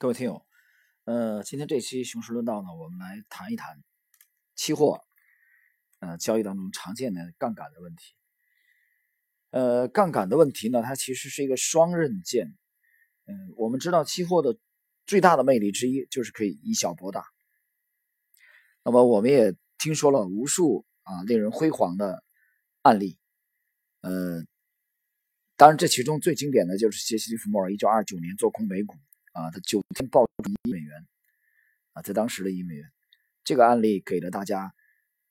各位听友，呃，今天这期熊市论道呢，我们来谈一谈期货呃交易当中常见的杠杆的问题。呃，杠杆的问题呢，它其实是一个双刃剑。嗯，我们知道期货的最大的魅力之一就是可以以小博大。那么我们也听说了无数啊令人辉煌的案例。呃，当然这其中最经典的就是杰西·利弗莫尔一九二九年做空美股。啊，他九天爆出一美元，啊，在当时的一美元，这个案例给了大家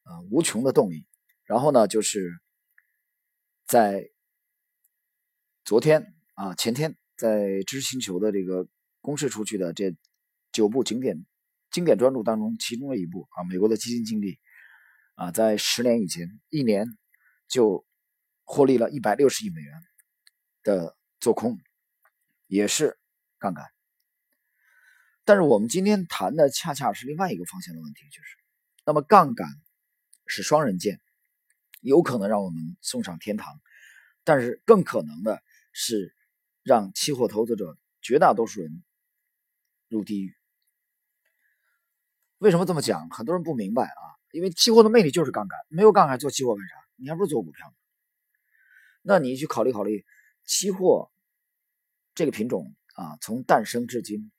呃无穷的动力。然后呢，就是在昨天啊前天，在知识星球的这个公示出去的这九部经典经典专著当中，其中的一部啊，美国的基金经理啊，在十年以前一年就获利了一百六十亿美元的做空，也是杠杆。但是我们今天谈的恰恰是另外一个方向的问题，就是，那么杠杆是双刃剑，有可能让我们送上天堂，但是更可能的是让期货投资者绝大多数人入地狱。为什么这么讲？很多人不明白啊，因为期货的魅力就是杠杆，没有杠杆做期货干啥？你还不如做股票。那你去考虑考虑，期货这个品种啊，从诞生至今。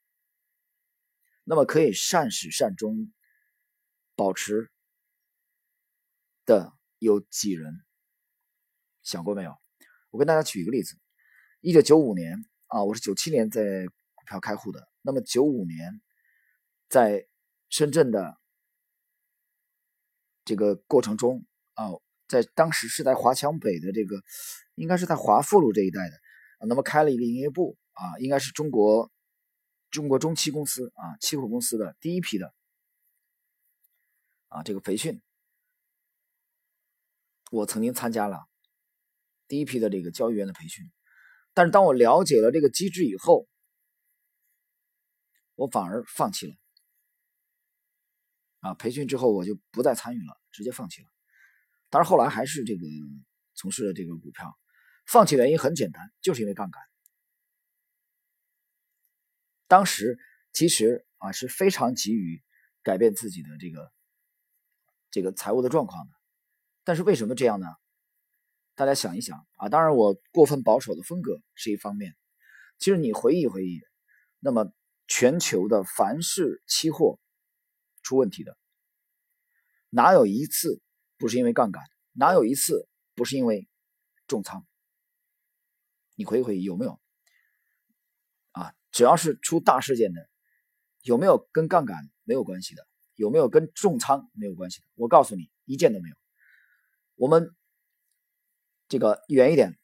那么可以善始善终保持的有几人？想过没有？我跟大家举一个例子：一九九五年啊，我是九七年在股票开户的。那么九五年在深圳的这个过程中啊，在当时是在华强北的这个，应该是在华富路这一带的啊，那么开了一个营业部啊，应该是中国。中国中期公司啊，期货公司的第一批的啊，这个培训，我曾经参加了第一批的这个交易员的培训，但是当我了解了这个机制以后，我反而放弃了啊，培训之后我就不再参与了，直接放弃了。但是后来还是这个从事了这个股票，放弃原因很简单，就是因为杠杆。当时其实啊是非常急于改变自己的这个这个财务的状况的，但是为什么这样呢？大家想一想啊，当然我过分保守的风格是一方面，其实你回忆回忆，那么全球的凡是期货出问题的，哪有一次不是因为杠杆？哪有一次不是因为重仓？你回忆回忆有没有？只要是出大事件的，有没有跟杠杆没有关系的？有没有跟重仓没有关系的？我告诉你，一件都没有。我们这个远一点，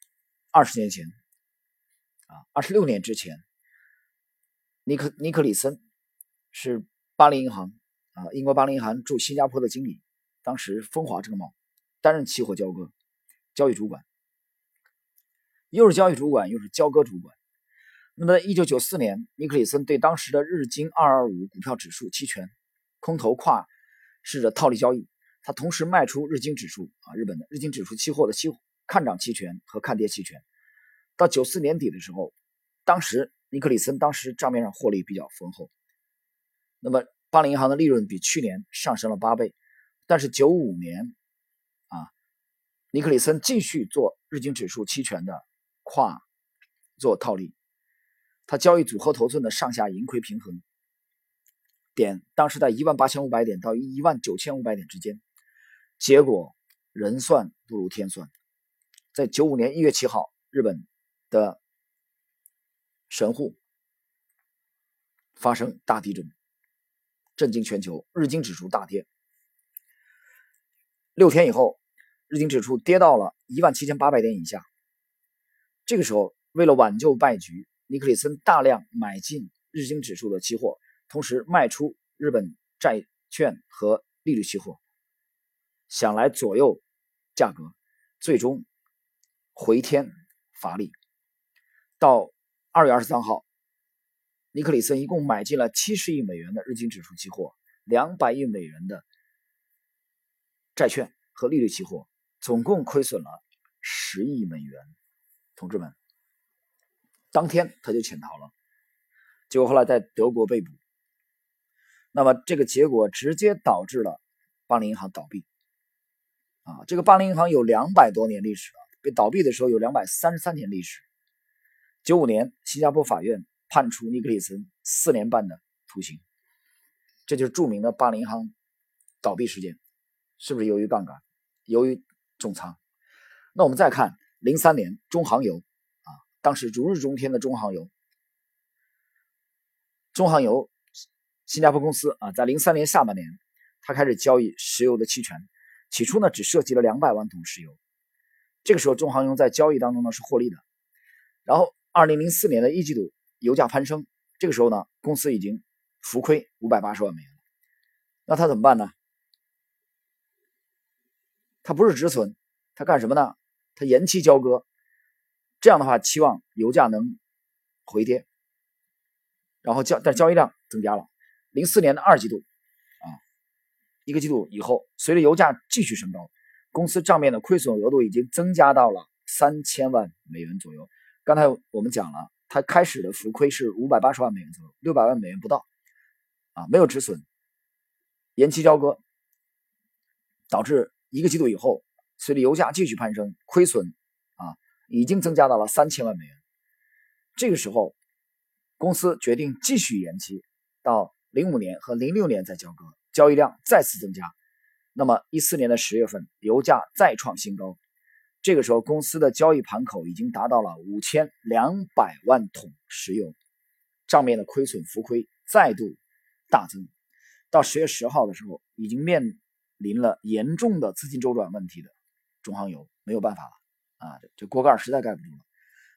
二十年前，啊，二十六年之前，尼克尼克里森是巴黎银行啊，英国巴黎银行驻新加坡的经理，当时风华正茂，担任期货交割交易主管，又是交易主管，又是交割主管。那么，一九九四年，尼克里森对当时的日经二二五股票指数期权空头跨式的套利交易，他同时卖出日经指数啊，日本的日经指数期货的期看涨期权和看跌期权。到九四年底的时候，当时尼克里森当时账面上获利比较丰厚。那么，巴林银行的利润比去年上升了八倍。但是九五年啊，尼克里森继续做日经指数期权的跨做套利。他交易组合头寸的上下盈亏平衡点，当时在一万八千五百点到一万九千五百点之间，结果人算不如天算，在九五年一月七号，日本的神户发生大地震，震惊全球，日经指数大跌。六天以后，日经指数跌到了一万七千八百点以下。这个时候，为了挽救败局。尼克里森大量买进日经指数的期货，同时卖出日本债券和利率期货，想来左右价格，最终回天乏力。到二月二十三号，尼克里森一共买进了七十亿美元的日经指数期货，两百亿美元的债券和利率期货，总共亏损了十亿美元。同志们。当天他就潜逃了，结果后来在德国被捕。那么这个结果直接导致了巴林银行倒闭。啊，这个巴林银行有两百多年历史了，被倒闭的时候有两百三十三年历史。九五年，新加坡法院判处尼克里森四年半的徒刑。这就是著名的巴林银行倒闭事件，是不是由于杠杆，由于重仓？那我们再看零三年中航油，当时如日中天的中航油，中航油新加坡公司啊，在零三年下半年，它开始交易石油的期权，起初呢只涉及了两百万桶石油，这个时候中航油在交易当中呢是获利的，然后二零零四年的一季度油价攀升，这个时候呢公司已经。浮亏五百八十万美元，那他怎么办呢？他不是止损，他干什么呢？他延期交割，这样的话期望油价能回跌，然后交但交易量增加了。零四年的二季度啊，一个季度以后，随着油价继续升高，公司账面的亏损额度已经增加到了三千万美元左右。刚才我们讲了，它开始的浮亏是五百八十万美元左右，六百万美元不到。啊，没有止损，延期交割，导致一个季度以后，随着油价继续攀升，亏损已经增加到了三千万美元。这个时候，公司决定继续延期到零五年和零六年再交割，交易量再次增加。那么一四年的十月份，油价再创新高，这个时候公司的交易盘口已经达到了五千两百万桶石油，账面的亏损浮亏再度。大增，到十月十号的时候，已经面临了严重的资金周转问题的中航油没有办法了啊，这锅盖实在盖不住了，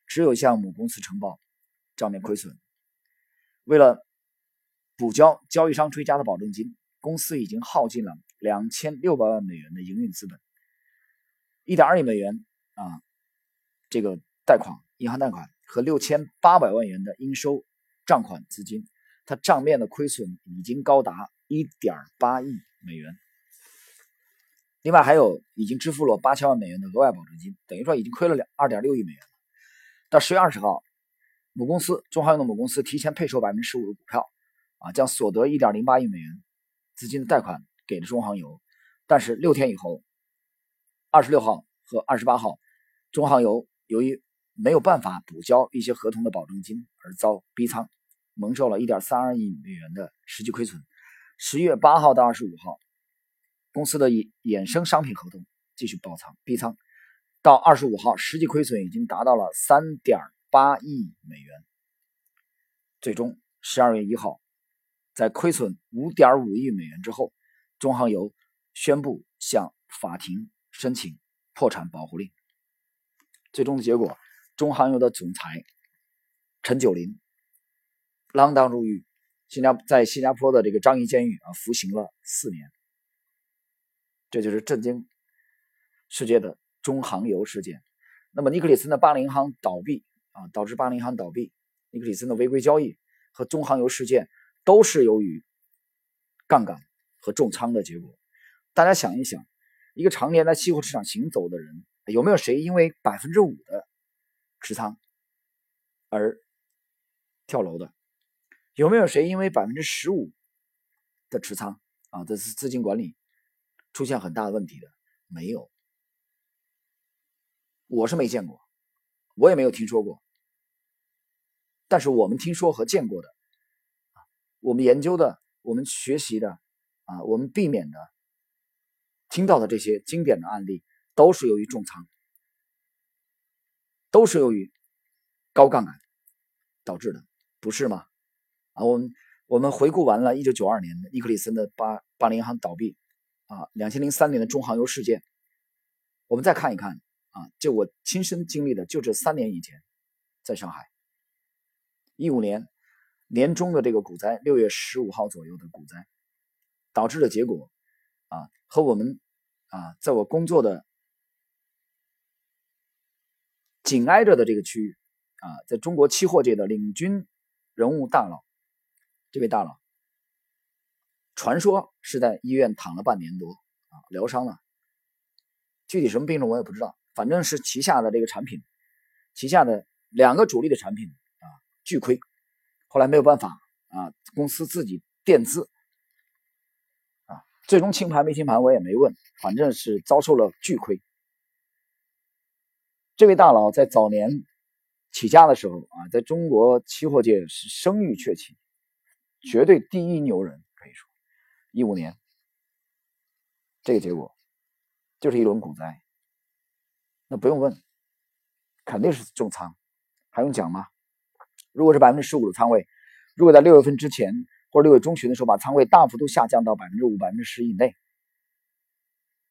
只有向母公司呈报账面亏损。为了补交交易商追加的保证金，公司已经耗尽了两千六百万美元的营运资本，一点二亿美元啊，这个贷款银行贷款和六千八百万元的应收账款资金。它账面的亏损已经高达一点八亿美元，另外还有已经支付了八千万美元的额外保证金，等于说已经亏了两二点六亿美元了。到十月二十号，母公司中航油的母公司提前配售百分之十五的股票，啊，将所得一点零八亿美元资金的贷款给了中航油。但是六天以后，二十六号和二十八号，中航油由于没有办法补交一些合同的保证金而遭逼仓。蒙受了1.32亿美元的实际亏损。十月八号到二十五号，公司的衍生商品合同继续爆仓逼仓，到二十五号，实际亏损已经达到了3.8亿美元。最终，十二月一号，在亏损5.5亿美元之后，中航油宣布向法庭申请破产保护令。最终的结果，中航油的总裁陈九龄。锒铛入狱，新加在新加坡的这个樟宜监狱啊服刑了四年。这就是震惊世界的中航油事件。那么尼克里森的巴林银行倒闭啊，导致巴林银行倒闭，尼克里森的违规交易和中航油事件都是由于杠杆和重仓的结果。大家想一想，一个常年在期货市场行走的人，有没有谁因为百分之五的持仓而跳楼的？有没有谁因为百分之十五的持仓啊，这是资金管理出现很大的问题的？没有，我是没见过，我也没有听说过。但是我们听说和见过的，我们研究的，我们学习的，啊，我们避免的，听到的这些经典的案例，都是由于重仓，都是由于高杠杆导致的，不是吗？啊，我们我们回顾完了1992年的伊克里森的巴巴林银行倒闭，啊，2003年的中航油事件，我们再看一看啊，就我亲身经历的，就这三年以前，在上海，15年年中的这个股灾，六月十五号左右的股灾，导致的结果，啊，和我们啊，在我工作的紧挨着的这个区域，啊，在中国期货界的领军人物大佬。这位大佬，传说是在医院躺了半年多啊，疗伤了。具体什么病症我也不知道，反正是旗下的这个产品，旗下的两个主力的产品啊巨亏，后来没有办法啊，公司自己垫资啊，最终清盘没清盘我也没问，反正是遭受了巨亏。这位大佬在早年起家的时候啊，在中国期货界是声誉鹊起，绝对第一牛人，一五年这个结果就是一轮股灾，那不用问，肯定是重仓，还用讲吗？如果是百分之十五的仓位，如果在六月份之前或者六月中旬的时候把仓位大幅度下降到百分之五、百分之十以内，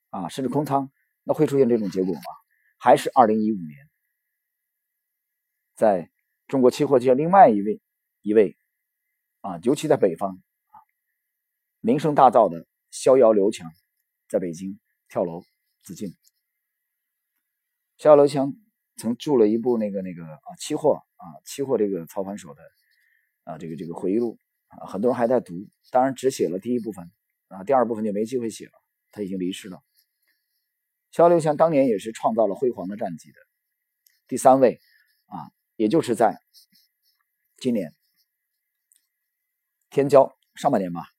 啊，甚至空仓，那会出现这种结果吗？还是二零一五年，在中国期货界另外一位一位啊，尤其在北方，名声大噪的逍遥刘强，在北京跳楼自尽。逍遥刘强曾著了一部那个那个啊期货啊期货这个操盘手的啊这个这个回忆录啊，很多人还在读，当然只写了第一部分啊，第二部分就没机会写了，他已经离世了。肖刘强当年也是创造了辉煌的战绩的。第三位啊，也就是在今年天骄上半年吧，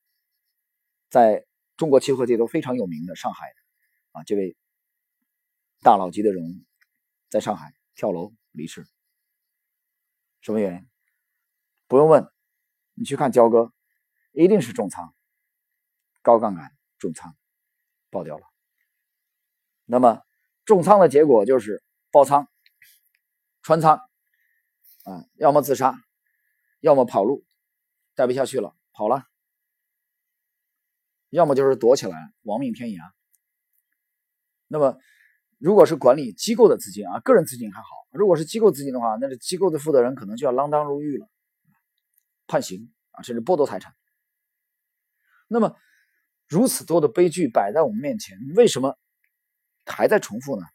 在中国期货界都非常有名的上海啊，这位大佬级的人物，在上海跳楼离世。什么原因？不用问，你去看焦哥，一定是重仓，高杠杆重仓，爆掉了。那么重仓的结果就是爆仓、穿仓啊，要么自杀，要么跑路，待不下去了跑了，要么就是躲起来亡命天涯。那么如果是管理机构的资金啊，个人资金还好；如果是机构资金的话，那这机构的负责人可能就要锒铛入狱了，判刑啊，甚至剥夺财产。那么如此多的悲剧摆在我们面前，为什么？还在重复呢，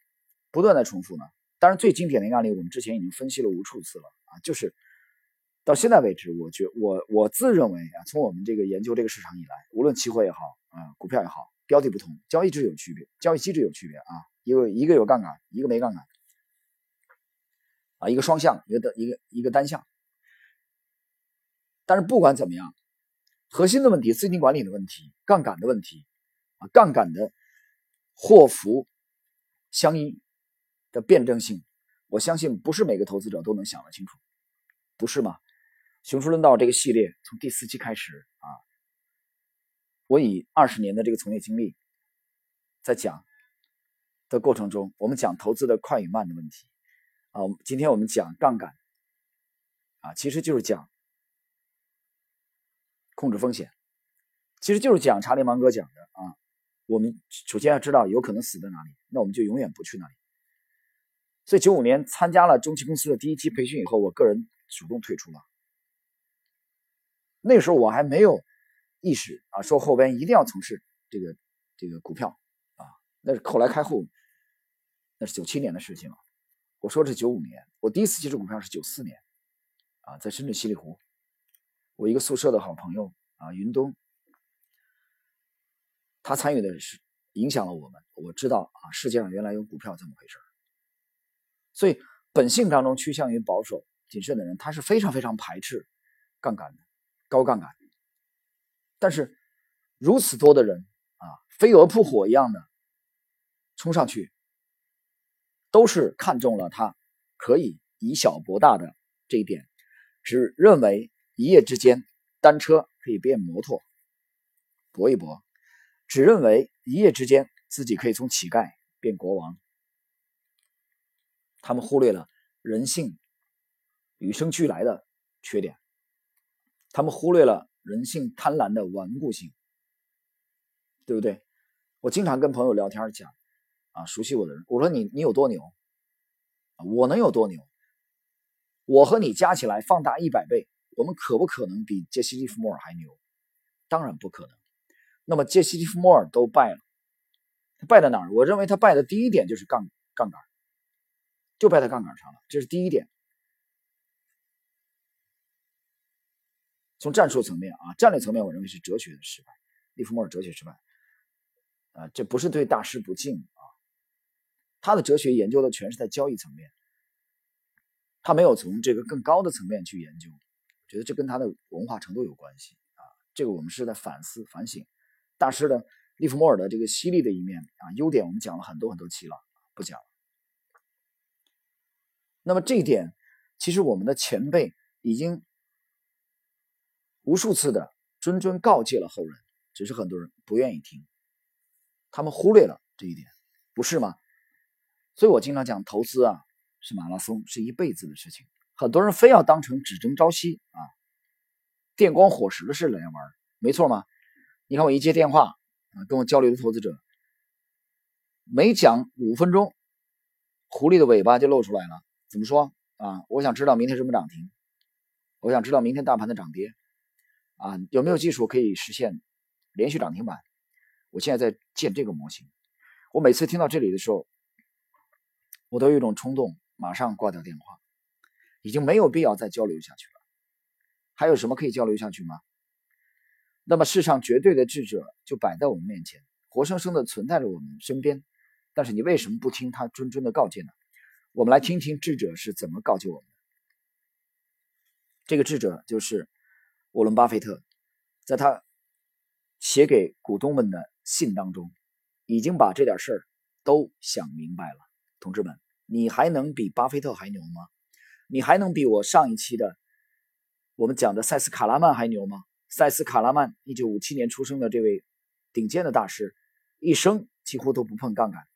不断在重复呢。当然，最经典的案例，我们之前已经分析了无数次了啊，就是到现在为止，我觉我我自认为啊，从我们这个研究这个市场以来，无论期货也好啊，股票也好，标的不同，交易制有区别，交易机制有区别啊，一个一个有杠杆，一个没杠杆啊，一个双向，一个单一个一个单向。但是不管怎么样，核心的问题，资金管理的问题，杠杆的问题啊，杠杆的祸福。相依的辩证性，我相信不是每个投资者都能想得清楚，不是吗？熊出论道这个系列从第四期开始啊，我以二十年的这个从业经历，在讲的过程中，我们讲投资的快与慢的问题啊。今天我们讲杠杆啊，其实就是讲控制风险，其实就是讲查理芒格讲的啊。我们首先要知道有可能死在哪里，那我们就永远不去那里。所以九五年参加了中期公司的第一期培训以后，我个人主动退出了。那时候我还没有意识啊，说后边一定要从事这个这个股票啊。那是后来开户，那是九七年的事情了。我说是九五年，我第一次接触股票是九四年啊，在深圳西丽湖，我一个宿舍的好朋友啊，云东。他参与的是影响了我们，我知道啊，世界上原来有股票这么回事所以本性当中趋向于保守谨慎的人，他是非常非常排斥杠杆的高杠杆。但是如此多的人啊，飞蛾扑火一样的冲上去，都是看中了他可以以小博大的这一点，只认为一夜之间单车可以变摩托，搏一搏。只认为一夜之间自己可以从乞丐变国王，他们忽略了人性与生俱来的缺点，他们忽略了人性贪婪的顽固性，对不对？我经常跟朋友聊天讲，啊，熟悉我的人，我说你你有多牛？我能有多牛？我和你加起来放大一百倍，我们可不可能比杰西·利弗莫尔还牛？当然不可能。那么杰西·利弗莫尔都败了，他败在哪儿？我认为他败的第一点就是杠杠杆，就败在杠杆上了，这是第一点。从战术层面啊，战略层面，我认为是哲学的失败，利弗莫尔哲学失败。啊，这不是对大师不敬啊，他的哲学研究的全是在交易层面，他没有从这个更高的层面去研究。觉得这跟他的文化程度有关系啊。这个我们是在反思反省。大师的利弗莫尔的这个犀利的一面啊，优点我们讲了很多很多期了，不讲了。那么这一点，其实我们的前辈已经无数次的谆谆告诫了后人，只是很多人不愿意听，他们忽略了这一点，不是吗？所以我经常讲，投资啊是马拉松，是一辈子的事情。很多人非要当成只争朝夕啊，电光火石的事来玩，没错吗？你看我一接电话啊，跟我交流的投资者，每讲五分钟，狐狸的尾巴就露出来了。怎么说啊？我想知道明天什么涨停，我想知道明天大盘的涨跌，啊，有没有技术可以实现连续涨停板？我现在在建这个模型。我每次听到这里的时候，我都有一种冲动，马上挂掉电话，已经没有必要再交流下去了。还有什么可以交流下去吗？那么世上绝对的智者就摆在我们面前，活生生的存在着我们身边，但是你为什么不听他谆谆的告诫呢？我们来听听智者是怎么告诫我们的。这个智者就是沃伦·巴菲特，在他写给股东们的信当中，已经把这点事儿都想明白了。同志们，你还能比巴菲特还牛吗？你还能比我上一期的我们讲的塞斯·卡拉曼还牛吗？塞斯·卡拉曼，一九五七年出生的这位顶尖的大师，一生几乎都不碰杠杆。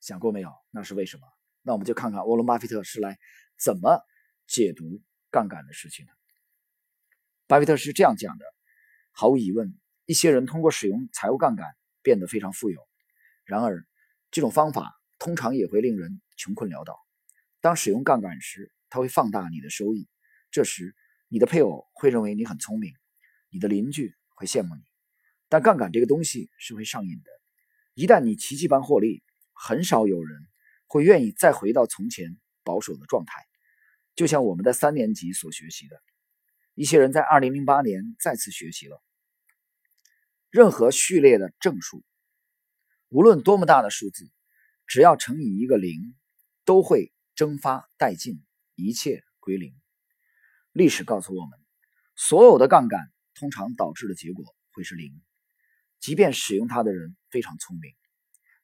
想过没有？那是为什么？那我们就看看沃伦·巴菲特是来怎么解读杠杆的事情呢。巴菲特是这样讲的：毫无疑问，一些人通过使用财务杠杆变得非常富有。然而，这种方法通常也会令人穷困潦倒。当使用杠杆时，它会放大你的收益。这时，你的配偶会认为你很聪明，你的邻居会羡慕你。但杠杆这个东西是会上瘾的。一旦你奇迹般获利，很少有人会愿意再回到从前保守的状态，就像我们在三年级所学习的。一些人在二零零八年再次学习了。任何序列的正数，无论多么大的数字，只要乘以一个零，都会蒸发殆尽，一切归零。历史告诉我们，所有的杠杆通常导致的结果会是零，即便使用它的人非常聪明。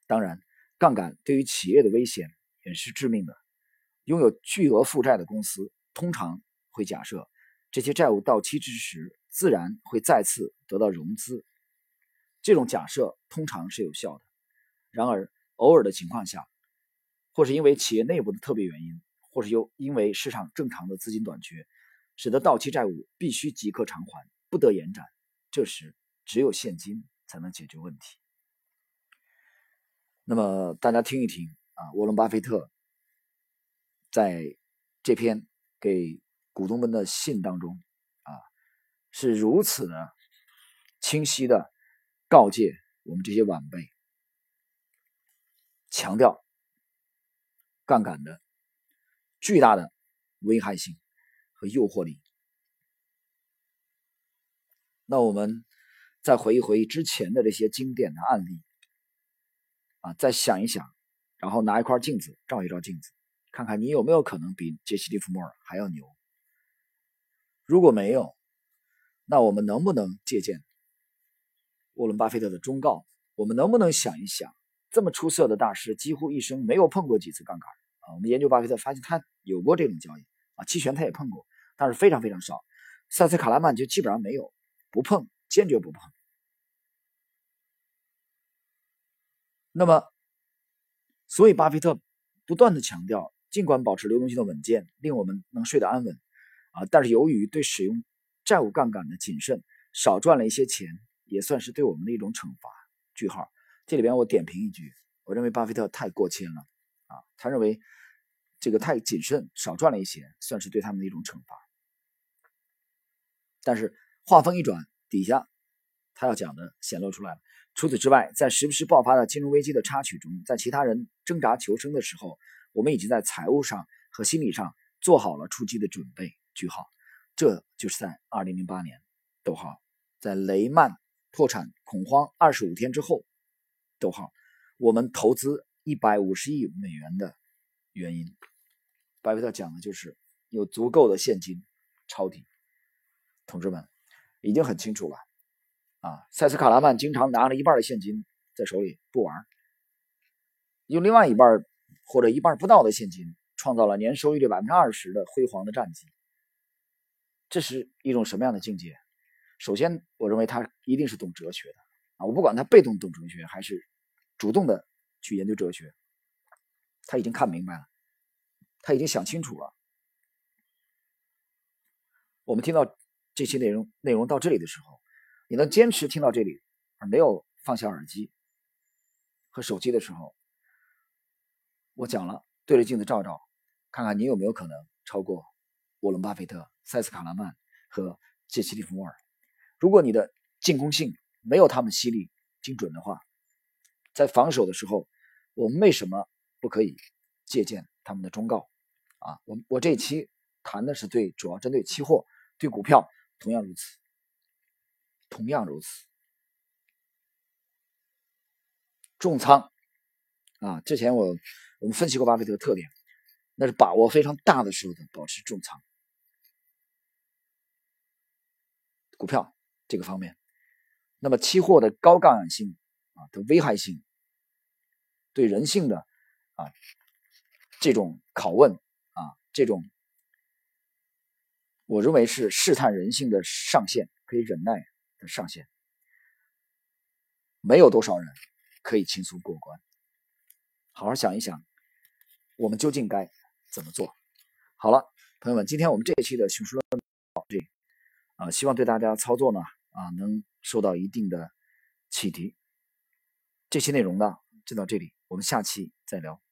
当然。杠杆对于企业的危险也是致命的。拥有巨额负债的公司通常会假设，这些债务到期之时自然会再次得到融资。这种假设通常是有效的。然而，偶尔的情况下，或是因为企业内部的特别原因，或是又因为市场正常的资金短缺，使得到期债务必须即刻偿还，不得延展。这时，只有现金才能解决问题。那么大家听一听啊，沃伦·巴菲特在这篇给股东们的信当中啊，是如此的清晰的告诫我们这些晚辈，强调杠杆的巨大的危害性和诱惑力。那我们再回忆回忆之前的这些经典的案例。啊，再想一想，然后拿一块镜子照一照镜子，看看你有没有可能比杰西·利弗莫尔还要牛。如果没有，那我们能不能借鉴沃伦·巴菲特的忠告？我们能不能想一想，这么出色的大师，几乎一生没有碰过几次杠杆啊？我们研究巴菲特，发现他有过这种交易啊，期权他也碰过，但是非常非常少。塞斯·卡拉曼就基本上没有，不碰，坚决不碰。那么，所以巴菲特不断的强调，尽管保持流动性的稳健，令我们能睡得安稳，啊，但是由于对使用债务杠杆的谨慎，少赚了一些钱，也算是对我们的一种惩罚。句号。这里边我点评一句，我认为巴菲特太过谦了，啊，他认为这个太谨慎，少赚了一些，算是对他们的一种惩罚。但是话锋一转，底下他要讲的显露出来了。除此之外，在时不时爆发的金融危机的插曲中，在其他人挣扎求生的时候，我们已经在财务上和心理上做好了出击的准备。句号，这就是在2008年，逗号，在雷曼破产恐慌25天之后，逗号，我们投资150亿美元的原因。巴菲特讲的就是有足够的现金抄底，同志们已经很清楚了啊。塞斯卡拉曼经常拿着一半的现金在手里不玩，用另外一半或者一半不到的现金，创造了年收益率百分之二十的辉煌的战绩。这是一种什么样的境界？首先，我认为他一定是懂哲学的啊！我不管他被动懂哲学还是主动的去研究哲学，他已经看明白了，他已经想清楚了。我们听到这期内容内容到这里的时候，你能坚持听到这里而没有放下耳机和手机的时候，我讲了，对着镜子照照，看看你有没有可能超过沃伦·巴菲特、塞斯·卡拉曼和杰西·利弗莫尔。如果你的进攻性没有他们犀利精准的话，在防守的时候，我们为什么不可以借鉴他们的忠告？啊，我我这一期谈的是对主要针对期货，对股票同样如此，同样如此。重仓啊，之前我我们分析过巴菲特的特点，那是把握非常大的时候的保持重仓，股票。这个方面，那么期货的高杠杆性啊的危害性，对人性的啊这种拷问啊这种，我认为是试探人性的上限，可以忍耐的上限，没有多少人可以轻松过关。好好想一想，我们究竟该怎么做？好了，朋友们，今天我们这一期的熊市论到这。啊，希望对大家操作呢啊能受到一定的启迪。这期内容呢就到这里，我们下期再聊。